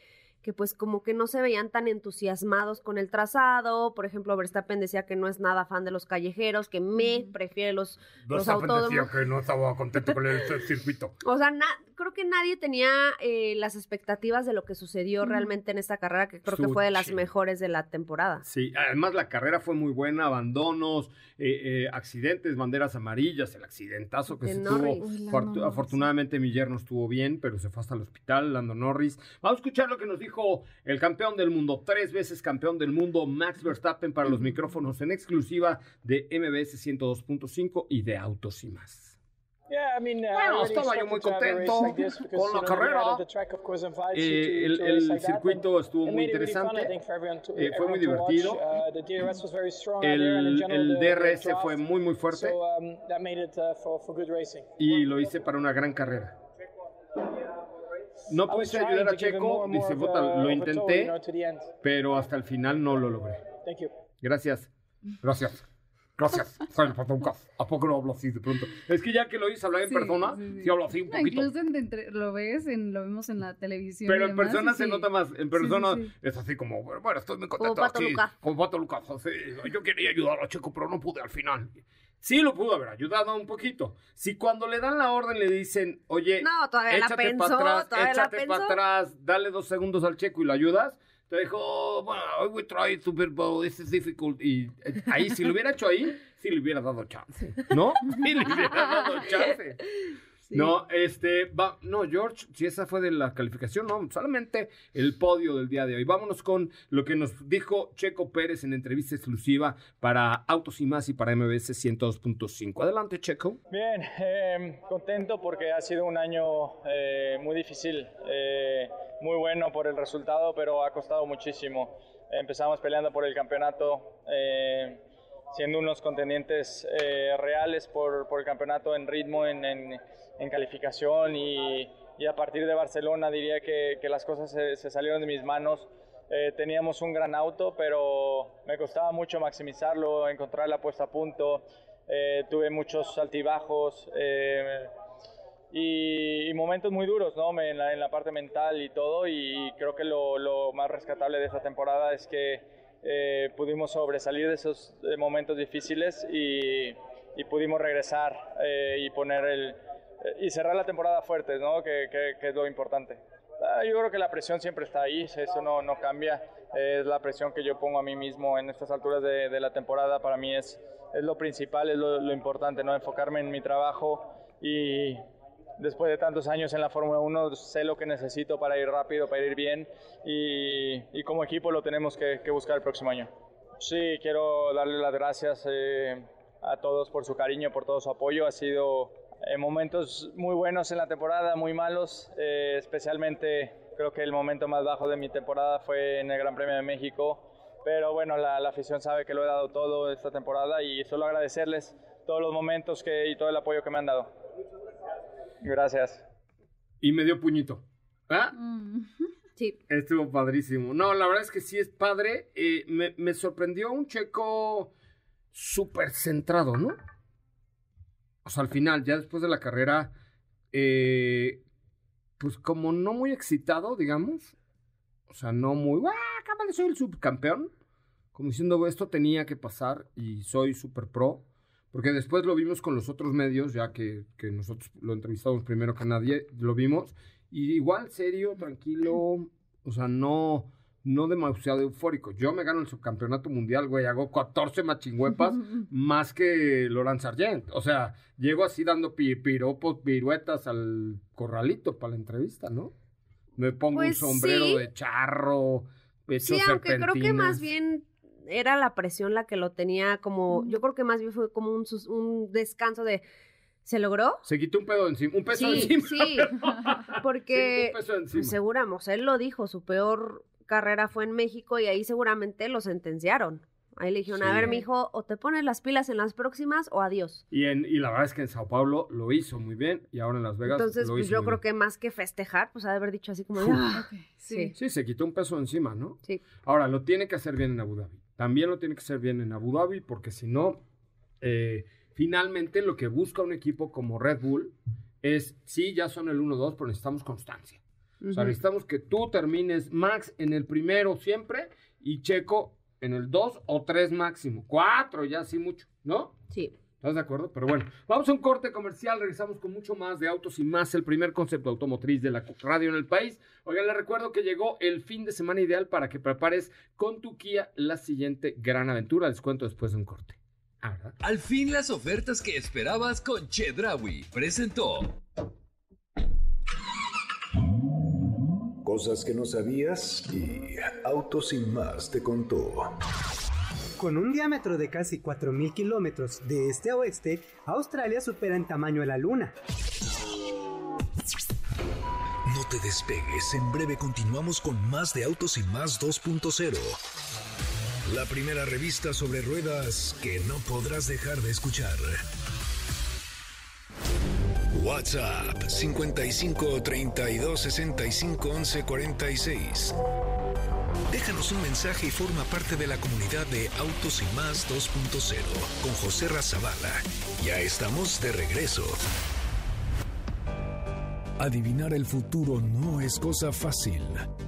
que pues como que no se veían tan entusiasmados con el trazado. Por ejemplo, Verstappen decía que no es nada fan de los callejeros, que me prefiere los, los Verstappen decía autódromos. que no estaba contento con el circuito. O sea, na- creo que nadie tenía eh, las expectativas de lo que sucedió realmente en esta carrera, que creo que fue de las mejores de la temporada. Sí, además la carrera fue muy buena, abandonos, eh, eh, accidentes, banderas amarillas, el accidentazo que De se Norris. tuvo. Uy, afortunadamente mi yerno estuvo bien, pero se fue hasta el hospital, Lando Norris. Vamos a escuchar lo que nos dijo el campeón del mundo, tres veces campeón del mundo, Max Verstappen, para los micrófonos en exclusiva de MBS 102.5 y de Autos y más. Bueno, estaba yo muy contento con la carrera. Eh, el, el circuito estuvo muy interesante, eh, fue muy divertido. El, el DRS fue muy, muy fuerte y lo hice para una gran carrera. No puse ayudar a Checo, dice, "Puta, lo intenté, pero hasta el final no lo logré. Gracias. Gracias. Gracias. Soy el. ¿A poco no hablo así de pronto? Es que ya que lo hice hablar en Sí, persona, sí, sí. sí hablo así un No, poquito. incluso en- entre- lo ves, en, lo vemos en la televisión. Pero y en demás, persona se sí. nota más. En persona sí. es así como, bueno, estoy muy contento. Pato sí, Lucas. Como Pato Lucas. así, yo quería ayudar a Checo, pero no pude al final. Sí lo pudo haber ayudado un poquito. Si cuando le dan la orden le dicen, oye, No, échate para atrás, échate para atrás, dale dos segundos al Checo y lo ayudas, te dijo, bueno, I will try be, but this is difficult. Y eh, ahí, si lo hubiera hecho ahí, sí le hubiera dado chance. ¿No? Sí le hubiera dado chance. No, este, va, no, George, si esa fue de la calificación, no, solamente el podio del día de hoy. Vámonos con lo que nos dijo Checo Pérez en entrevista exclusiva para Autos y Más y para MBS 102.5. Adelante, Checo. Bien, eh, contento porque ha sido un año eh, muy difícil, eh, muy bueno por el resultado, pero ha costado muchísimo. Empezamos peleando por el campeonato, eh, siendo unos contendientes eh, reales por, por el campeonato en ritmo, en, en- en calificación y, y a partir de Barcelona diría que, que las cosas se, se salieron de mis manos. Eh, teníamos un gran auto, pero me costaba mucho maximizarlo, encontrar la puesta a punto. Eh, tuve muchos altibajos eh, y, y momentos muy duros ¿no? En, la, en la parte mental y todo. Y creo que lo, lo más rescatable de esta temporada es que eh, pudimos sobresalir de esos eh, momentos difíciles y, y pudimos regresar eh, y poner el eh, y cerrar la temporada fuertes, ¿no? que, que- que es lo importante. Ah, Yo creo que la presión siempre está ahí, eso no, no cambia. Es la presión que yo pongo a mí mismo en estas alturas de, de la temporada. Para mí es, es lo principal, es lo, lo importante, ¿no? enfocarme en mi trabajo y después de tantos años en la Fórmula 1 sé lo que necesito para ir rápido, para ir bien y, y como equipo lo tenemos que, buscar el próximo año. Sí, quiero darle las gracias eh, a todos por su cariño, por todo su apoyo. Ha sido eh, momentos muy buenos en la temporada, muy malos. eh, especialmente creo que el momento más bajo de mi temporada fue en el Gran Premio de México. pero bueno, la, afición sabe que lo he dado todo esta temporada y solo agradecerles todos los momentos y todo el apoyo que me han dado. Gracias. Y me dio puñito. ¿Ah? Sí. Estuvo padrísimo. No, la verdad es que sí es padre. Eh, me, me sorprendió un checo súper centrado, ¿no? O sea, al final, ya después de la carrera, eh, pues como no muy excitado, digamos. O sea, no muy, ¡ah, cámara, soy el subcampeón! Como diciendo, esto tenía que pasar y soy super pro. Porque después lo vimos con los otros medios, ya que, que nosotros lo entrevistamos primero que nadie, lo vimos. Y igual, serio, tranquilo, o sea, no, no demasiado eufórico. Yo me gano el subcampeonato mundial, güey, hago 14 machingüepas más que Laurent Sargent. O sea, llego así dando pi- piropos, piruetas al corralito para la entrevista, ¿no? Me pongo Pues un sombrero sí. de charro, pecho Sí, aunque creo que más bien era la presión la que lo tenía como, yo creo que más bien fue como un, sus- un descanso de, ¿se logró? Se quitó un pedo encima, un peso Sí, encima. sí, porque Sí, un peso de encima. seguramos, él lo dijo, su peor carrera fue en México y ahí seguramente lo sentenciaron. Ahí le dijeron, a Sí. ver, mijo, o te pones las pilas en las próximas o adiós. Y, en, y la verdad es que en Sao Paulo lo hizo muy bien y ahora en Las Vegas Entonces, lo pues hizo yo muy creo bien. que más que festejar, pues ha de haber dicho así como. "Ah". sí. Sí, se quitó un peso encima, ¿no? Sí. Ahora, lo tiene que hacer bien en Abu Dhabi. También lo tiene que hacer bien en Abu Dhabi porque si no, eh, finalmente lo que busca un equipo como Red Bull es, sí, ya son el 1-2, pero necesitamos constancia. O sea, necesitamos que tú termines Max en el primero siempre y Checo en el 2 o 3 máximo. 4 ya sí mucho, ¿no? Sí. ¿Estás de acuerdo? Pero bueno, vamos a un corte comercial, regresamos con mucho más de autos y más, el primer concepto automotriz de la radio en el país. Oigan, les recuerdo que llegó el fin de semana ideal para que prepares con tu Kia la siguiente gran aventura. Les cuento después de un corte. Ah, ¿verdad? Al fin las ofertas que esperabas con Chedrawi presentó. Cosas que no sabías y Autos sin más te contó. Con un diámetro de casi 4.000 kilómetros de este a oeste, Australia supera en tamaño a la Luna. No te despegues, en breve continuamos con más de Autos y más 2.0. La primera revista sobre ruedas que no podrás dejar de escuchar. WhatsApp 55 32 65 11 46. Déjanos un mensaje y forma parte de la comunidad de Autos y Más 2.0 con José Razabala. Ya estamos de regreso. Adivinar el futuro no es cosa fácil.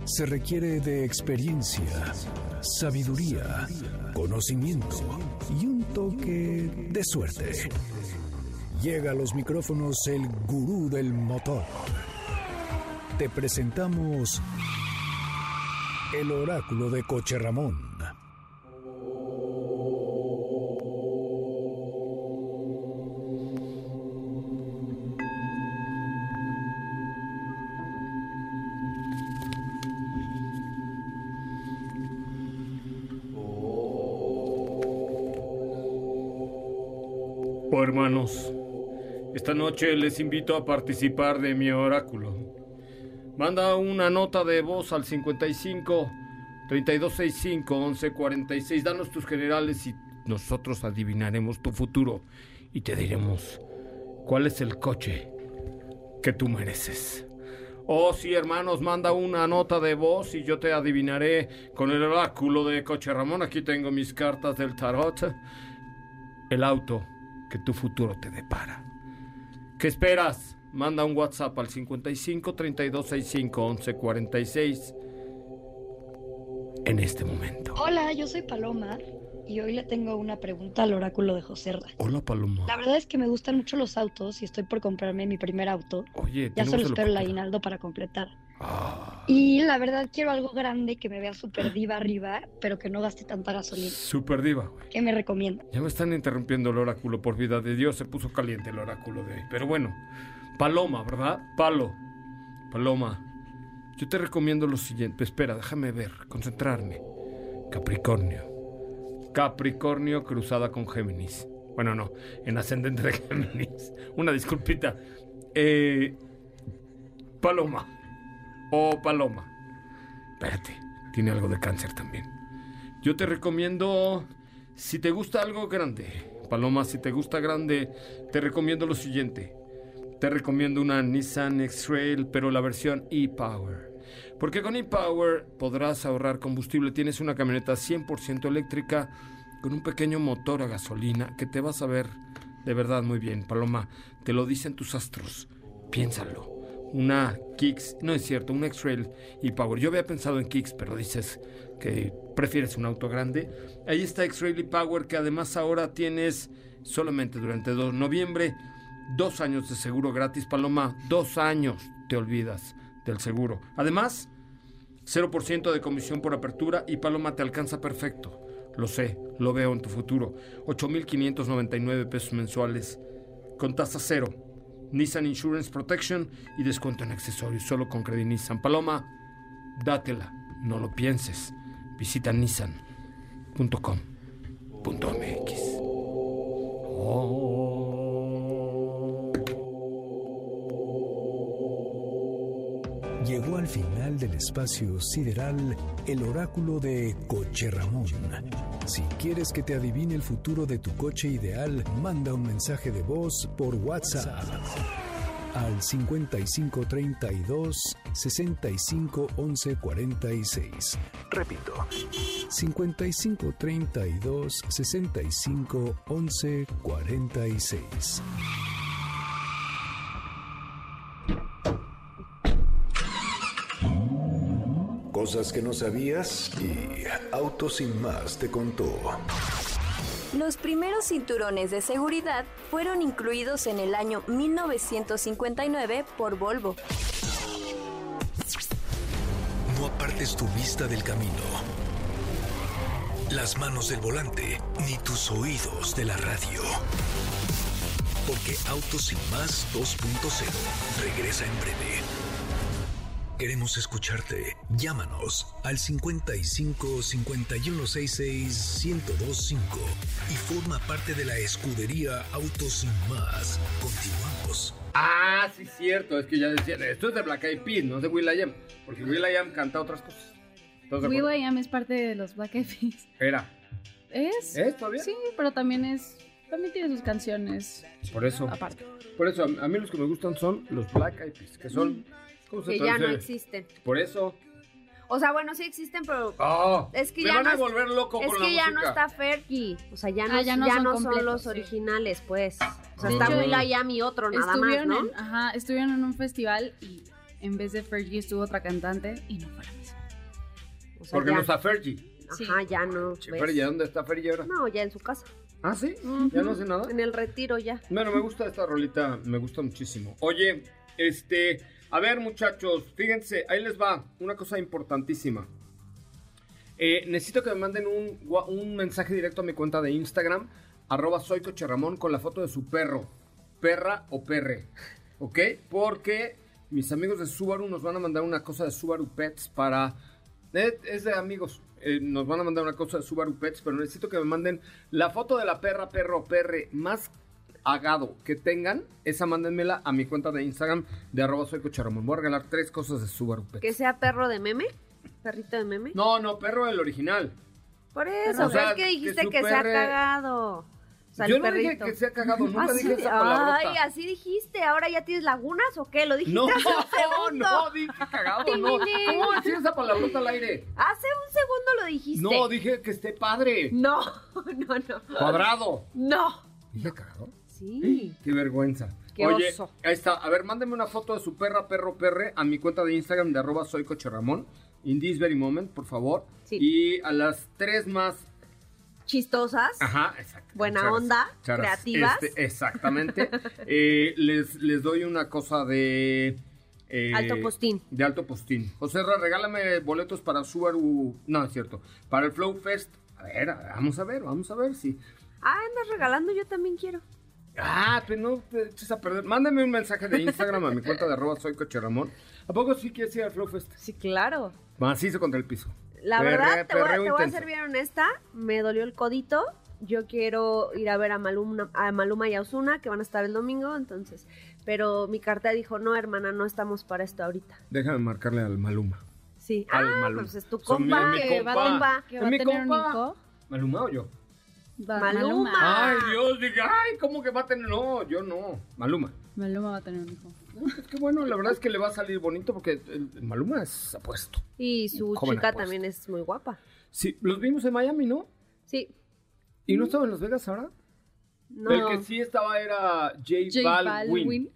Se requiere de experiencia, sabiduría, conocimiento y un toque de suerte. Llega a los micrófonos el gurú del motor. Te presentamos el oráculo de Coche Ramón. Hermanos, esta noche les invito a participar de mi oráculo. Manda una nota de voz al 55 3265 1146. Danos tus generales y nosotros adivinaremos tu futuro y te diremos cuál es el coche que tú mereces. Oh, sí, hermanos, manda una nota de voz y yo te adivinaré con el oráculo de Coche Ramón. Aquí tengo mis cartas del tarot. El auto que tu futuro te depara. ¿Qué esperas? Manda un WhatsApp al 55 32 65 11 46 en este momento. Hola, yo soy Paloma y hoy le tengo una pregunta al oráculo de José Ra. Hola, Paloma. La verdad es que me gustan mucho los autos y estoy por comprarme mi primer auto. Oye, Ya solo espero el aguinaldo para completar. Ah, Y la verdad quiero algo grande que me vea súper diva arriba, pero que no gaste tanta gasolina. super diva, güey. ¿Qué me recomienda? Ya me están interrumpiendo el oráculo, por vida de Dios. Se puso caliente el oráculo de hoy. Pero bueno, Paloma, ¿verdad? Palo. Paloma. Yo te recomiendo lo siguiente. Espera, déjame ver, concentrarme. Capricornio. Capricornio cruzada con Géminis. Bueno, no, en ascendente de Géminis. Una disculpita. Eh, Paloma. O Paloma. Espérate, tiene algo de cáncer también. Yo te recomiendo, si te gusta algo grande, Paloma, si te gusta grande, te recomiendo lo siguiente. Te recomiendo una Nissan X-Trail, pero la versión e-Power. Porque con e-Power podrás ahorrar combustible. Tienes una camioneta 100% eléctrica con un pequeño motor a gasolina que te vas a ver de verdad muy bien. Paloma, te lo dicen tus astros. Piénsalo. Una Kicks, no es cierto, un X-Trail e-Power. Yo había pensado en Kicks, pero dices que prefieres un auto grande. Ahí está X-Trail e-Power, que además ahora tienes solamente durante dos, noviembre dos años de seguro gratis, Paloma. Dos años te olvidas del seguro. Además, 0% de comisión por apertura y Paloma te alcanza perfecto. Lo sé, lo veo en tu futuro. 8.599 pesos mensuales con tasa cero. Nissan Insurance Protection y descuento en accesorios solo con Credit Nissan. Paloma, dátela, no lo pienses. Visita nissan.com.mx. Llegó al final del espacio sideral el oráculo de Coche Ramón. Si quieres que te adivine el futuro de tu coche ideal, manda un mensaje de voz por WhatsApp al 5532 65 11 46. Repito, 5532 65 11 46. Cosas que no sabías y Auto Sin Más te contó. Los primeros cinturones de seguridad fueron incluidos en el año 1959 por Volvo. No apartes tu vista del camino, las manos del volante, ni tus oídos de la radio. Porque Autos Sin Más 2.0 regresa en breve. Queremos escucharte. Llámanos al 55 5166 1025 y forma parte de la escudería Autos Sin Más. Continuamos. Ah, sí, cierto. Es que ya decían, esto es de Black Eyed Peas, no es de Will.i.am. Porque Will.i.am canta otras cosas. Will.i.am es parte de los Black Eyed Peas. Era. ¿Es? ¿Es todavía? Sí, pero también es... También tiene sus canciones Por eso. aparte. Por eso, a, a mí los que me gustan son los Black Eyed Peas, que son... ¿Cómo se Que ya no existen. Por eso. O sea, bueno, sí existen, pero Ah, es que me ya van no a es- volver loco es con que la ya no está Fergie. O sea, ya no, Ah, ya ya no, no son los sí. originales, pues. O sea, De está hecho, Will.i.am y otro nada más, estuvieron ¿no? En, ajá, estuvieron en un festival y en vez de Fergie estuvo otra cantante y no fue la misma. O sea, Porque ya- no está Fergie. Ajá, ya no. Che, ¿ves? Fergie, ¿dónde está Fergie ahora? No, ya en su casa. ¿Ah, sí? ¿Ya no hace nada? En el retiro ya. Bueno, me gusta esta rolita, me gusta muchísimo. Oye, este, a ver muchachos, fíjense, ahí les va una cosa importantísima. Eh, necesito que me manden un, un mensaje directo a mi cuenta de Instagram, arroba soy Ramón, con la foto de su perro, perra o perre, ¿ok? Porque mis amigos de Subaru nos van a mandar una cosa de Subaru Pets para... eh, es de amigos, eh, nos van a mandar una cosa de Subaru Pets, pero necesito que me manden la foto de la perra, perro o perre más agado que tengan, esa mándenmela a mi cuenta de Instagram de arroba soy. Voy a regalar tres cosas de Subaru Pets. Que sea perro de meme. Perrito de meme. No, no, perro el original. Por eso, O sea, pero es que dijiste que, sea perre- cagado. O sea, Yo el no dije que sea cagado, nunca Así- dije esa palabrota. Ay, así dijiste. ¿Ahora ya tienes lagunas o qué? Lo dijiste No, hace un segundo. no, dije cagado, no. ¿Cómo decir esa palabrota al aire? Hace un segundo lo dijiste. No, dije que esté padre. No, no, no. Cuadrado. No. ¿Dije cagado? Sí. Qué vergüenza. Qué Oye, oso. ahí está. A ver, mándeme una foto de su perra, perro, perre a mi cuenta de Instagram de arroba soy Ramón. In this very moment, por favor. Sí. Y a las tres más Chistosas. Ajá, exacto. Buena onda. Creativas. Este, exactamente. Eh, les, les doy una cosa de... eh, Alto postín. De alto postín. José Ra, regálame boletos para Subaru... No, es cierto. Para el Flow Fest. A ver, vamos a ver, vamos a ver si... Ah, andas regalando, yo también quiero. Ah, pero no te eches a perder. Mándame un mensaje de Instagram a mi cuenta de arroba soy Coche Ramón. ¿A poco sí quieres ir al Flow Fest? Sí, claro. Macizo contra el piso. La Perre- verdad, te voy, a- perreo te voy a ser bien honesta, me dolió el codito. Yo quiero ir a ver a Maluma, a Maluma y a Ozuna, que van a estar el domingo, entonces. Pero mi carta dijo, no, hermana, no estamos para esto ahorita. Déjame marcarle al Maluma. Sí. Al Ah, Maluma. pues es tu mi- compa, mi que va compa. compa. Que Es va a mi un compa. hijo. ¿Maluma o yo? Va- Maluma. Ay, Dios, diga, ay, ¿cómo que va a tener? No, yo no. Maluma. Maluma va a tener un hijo. Es que bueno, la verdad es que le va a salir bonito porque el, el Maluma es apuesto. Y su Joven chica apuesto. también es muy guapa. Sí, los vimos en Miami, ¿no? Sí. ¿Y no estaba en Las Vegas ahora? No. El que sí estaba era J, J Balwin. Balvin.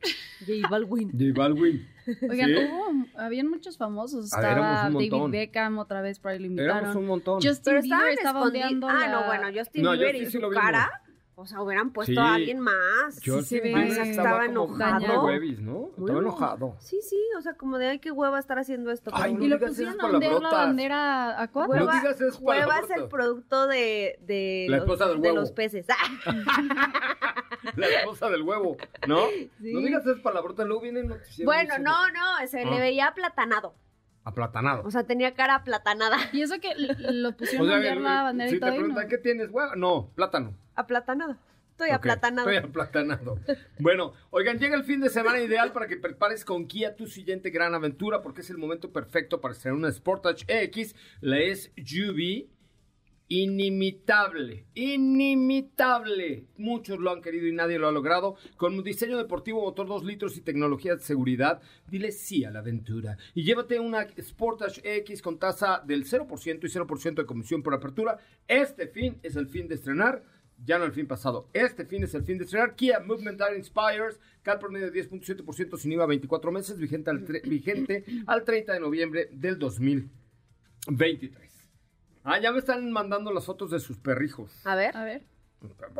J Balwin. J Balwin. Oigan, ¿Sí? hubo, habían muchos famosos. A ver, éramos Estaba David. Beckham, otra vez por ahí lo invitaron. Éramos un montón. Justin Pero Bieber estaba ondeando Ah, la- no, bueno, Justin No, Bieber Justin y sí su lo vimos. cara. O sea, hubieran puesto Sí. a alguien más. Yo se ve- o sea, estaba como enojado. Huevis, ¿no? Muy estaba eno- enojado. Sí, sí, o sea, como de ay, qué hueva estar haciendo esto. Ay, no Y lo pusieron a ondear la bandera a cuatro. No Hueva, digas esas hueva es el producto de, de, La los, del de los peces. La esposa del huevo, ¿no? Sí. No digas esas palabrotas, luego viene el noticiero. bueno, no, no, se Ah. le veía aplatanado. Aplatanado. O sea, tenía cara aplatanada. Y eso que lo pusieron O sea, a el- la bandera si y te todo. y no. preguntan, ¿qué tienes? Huevo? No, plátano. Aplatanado. Estoy aplatanado. Estoy aplatanado. bueno, oigan, llega el fin de semana ideal para que prepares con Kia tu siguiente gran aventura, porque es el momento perfecto para estrenar una Sportage X, la SUV inimitable, inimitable. Muchos lo han querido y nadie lo ha logrado. Con un diseño deportivo, motor 2 litros y tecnología de seguridad, dile sí a la aventura. Y llévate una Sportage X con tasa del 0% y 0% de comisión por apertura. Este fin es el fin de estrenar. Ya no el fin pasado. Este fin es el fin de estrenar. Kia Movement That Inspires. Cal promedio de 10.7% sin IVA 24 meses. Vigente al, vigente al 30 de noviembre del 2023. Ah, ya me están mandando las fotos de sus perrijos. A ver. A ver.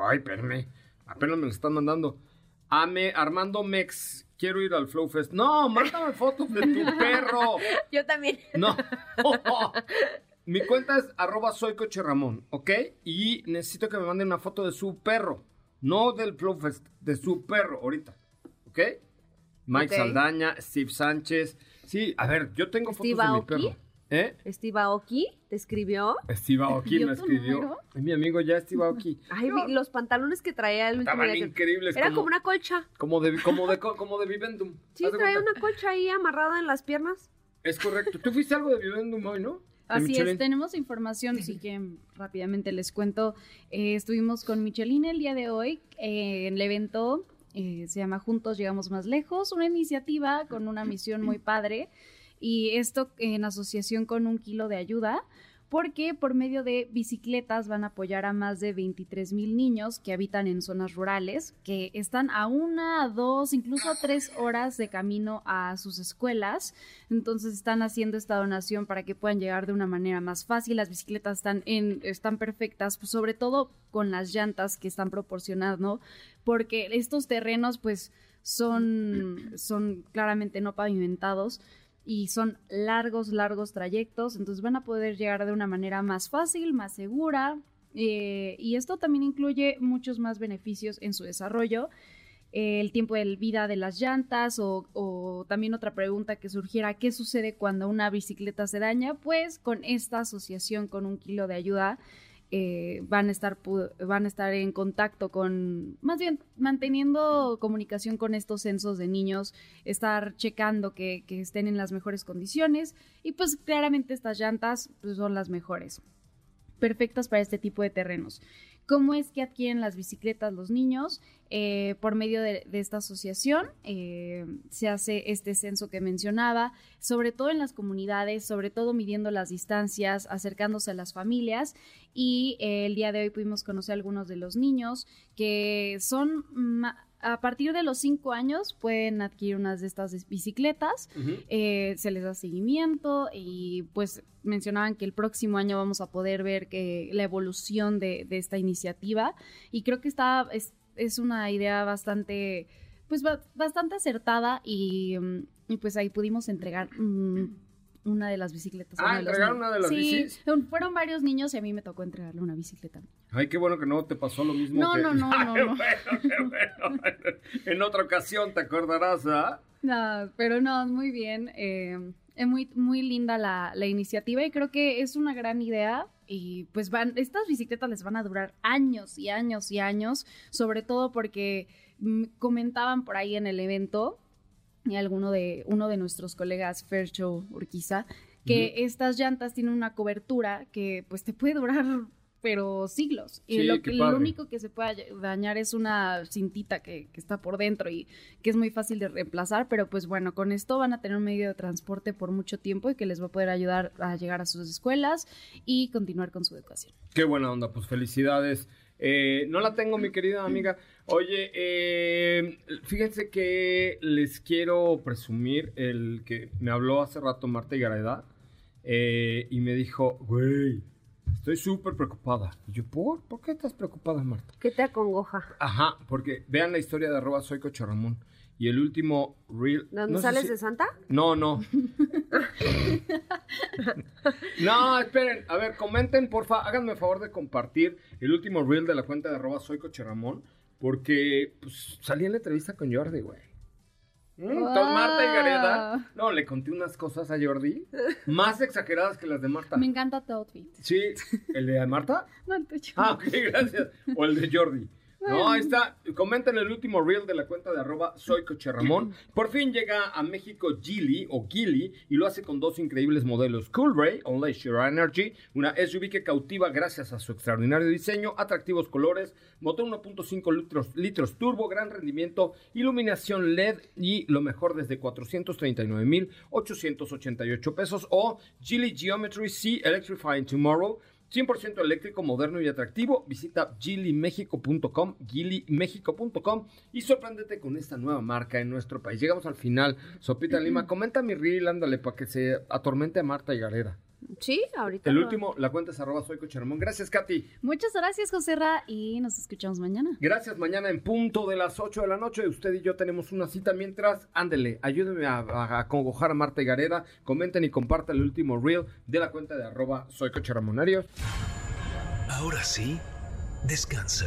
Ay, espérame. Apenas me lo están mandando. Ame, Armando Mex. Quiero ir al Flow Fest. No, mándame fotos de tu perro. Yo también. No. Mi cuenta es arroba soy coche Ramón, ¿ok? Y necesito que me manden una foto de su perro. No del Flow Fest, de su perro ahorita. ¿Ok? Mike Ok. Saldaña, Steve Sánchez. Sí, a ver, yo tengo fotos ¿Steve de mi perro. ¿Eh? Steve Aoki te escribió. Steve Aoki ¿Dio me escribió. Es mi amigo ya, Steve Aoki. Ay, los pantalones que traía el último Estaban día que- increíbles. Era como una colcha. Como de, como de, como de Vivendum. Sí, traía cuenta. una colcha ahí amarrada en las piernas. Es correcto. ¿Tú fuiste algo de Vivendum hoy, no? Así es, tenemos información, si quieren rápidamente les cuento. Eh, estuvimos con Michelin el día de hoy eh, en el evento, eh, se llama Juntos Llegamos Más Lejos, una iniciativa con una misión muy padre y esto en asociación con un kilo de ayuda. Porque por medio de bicicletas van a apoyar a más de 23 mil niños que habitan en zonas rurales, que están a una, dos, incluso a tres horas de camino a sus escuelas. Entonces están haciendo esta donación para que puedan llegar de una manera más fácil. Las bicicletas están, en, están perfectas, pues, sobre todo con las llantas que están proporcionando, porque estos terrenos pues son, son claramente no pavimentados y son largos, largos trayectos, entonces van a poder llegar de una manera más fácil, más segura, eh, y esto también incluye muchos más beneficios en su desarrollo. Eh, el tiempo de vida de las llantas o, o también otra pregunta que surgiera, ¿qué sucede cuando una bicicleta se daña? Pues con esta asociación con un kilo de ayuda eh, van, a estar, van a estar en contacto con, más bien manteniendo comunicación con estos censos de niños, estar checando que, que estén en las mejores condiciones y pues claramente estas llantas pues, son las mejores, perfectas para este tipo de terrenos. ¿Cómo es que adquieren las bicicletas los niños? Eh, por medio de, esta asociación eh, se hace este censo que mencionaba, sobre todo en las comunidades, sobre todo midiendo las distancias, acercándose a las familias. Y eh, el día de hoy pudimos conocer a algunos de los niños que son a partir de los cinco años pueden adquirir unas de estas bicicletas. Eh, se les da seguimiento y pues mencionaban que el próximo año vamos a poder ver que la evolución de, de esta iniciativa y creo que está es, es una idea bastante pues ba- bastante acertada y, mm, y, pues ahí pudimos entregar mm, una de las bicicletas. Ah, ¿entregaron una de las sí, bicis? fueron varios niños y a mí me tocó entregarle una bicicleta. Ay, qué bueno que no te pasó lo mismo No, que... no, no, Ay, no, qué no. bueno, qué bueno. En otra ocasión te acordarás, ¿ah? No, pero no, muy bien. eh, es muy, muy linda la, la iniciativa y creo que es una gran idea. Y pues van, estas bicicletas les van a durar años y años y años, sobre todo porque mm, comentaban por ahí en el evento y alguno de uno de nuestros colegas Fercho Urquiza que estas llantas tienen una cobertura que pues te puede durar pero siglos. Y Sí, lo, que, lo padre. único que se puede dañar es una cintita que, que está por dentro y que es muy fácil de reemplazar, pero pues bueno, con esto van a tener un medio de transporte por mucho tiempo y que les va a poder ayudar a llegar a sus escuelas y continuar con su educación. Qué buena onda, pues felicidades. Eh, no la tengo, mi querida amiga. Oye, eh, fíjense que les quiero presumir el que me habló hace rato Marta Gareda y me dijo, güey, estoy súper preocupada. Y yo, ¿por? ¿Por qué estás preocupada, Marta? ¿Qué te acongoja? Ajá, porque vean la historia de arroba soy Coche Ramón. Y el último reel... ¿Dónde no sales si- de Santa? No, no. No, esperen. A ver, comenten, porfa. Háganme el favor de compartir el último reel de la cuenta de arroba soy Coche Ramón. Porque pues, salí en la entrevista con Jordi, güey. Mm, Marta y Gareda. No, le conté unas cosas a Jordi. Más exageradas que las de Marta. Me encanta tu outfit. Sí, ¿el de Marta? No, el tuyo. Ah, ok, gracias. O el de Jordi. No, ahí está. Comenten el último reel de la cuenta de arroba soy Ramón. Por fin llega a México Geely o Geely y lo hace con dos increíbles modelos. Cool Ray, Unleash Your Energy, una SUV que cautiva gracias a su extraordinario diseño, atractivos colores, motor 1.5 litros, litros turbo, gran rendimiento, iluminación LED y lo mejor desde 439,888 pesos o Geely Geometry C Electrifying Tomorrow. 100% eléctrico, moderno y atractivo. Visita gilimexico.com, gilimexico.com y sorpréndete con esta nueva marca en nuestro país. Llegamos al final. Sopita Lima, comenta mi reel, ándale, para que se atormente a Marta y Gareda. Sí, ahorita. El lo- último, la cuenta es arroba soy. Gracias, Katy. Muchas gracias, José Ra, y nos escuchamos mañana. Gracias, mañana en punto de las 8 de la noche. Usted y yo tenemos una cita mientras. Ándele, ayúdeme a, a, a congojar a Marta y Gareda. Comenten y compartan el último reel de la cuenta de arroba soy. Adiós. Ahora sí, descansa.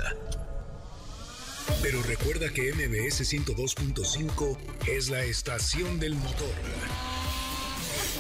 Pero recuerda que MBS 102.5 es la estación del motor.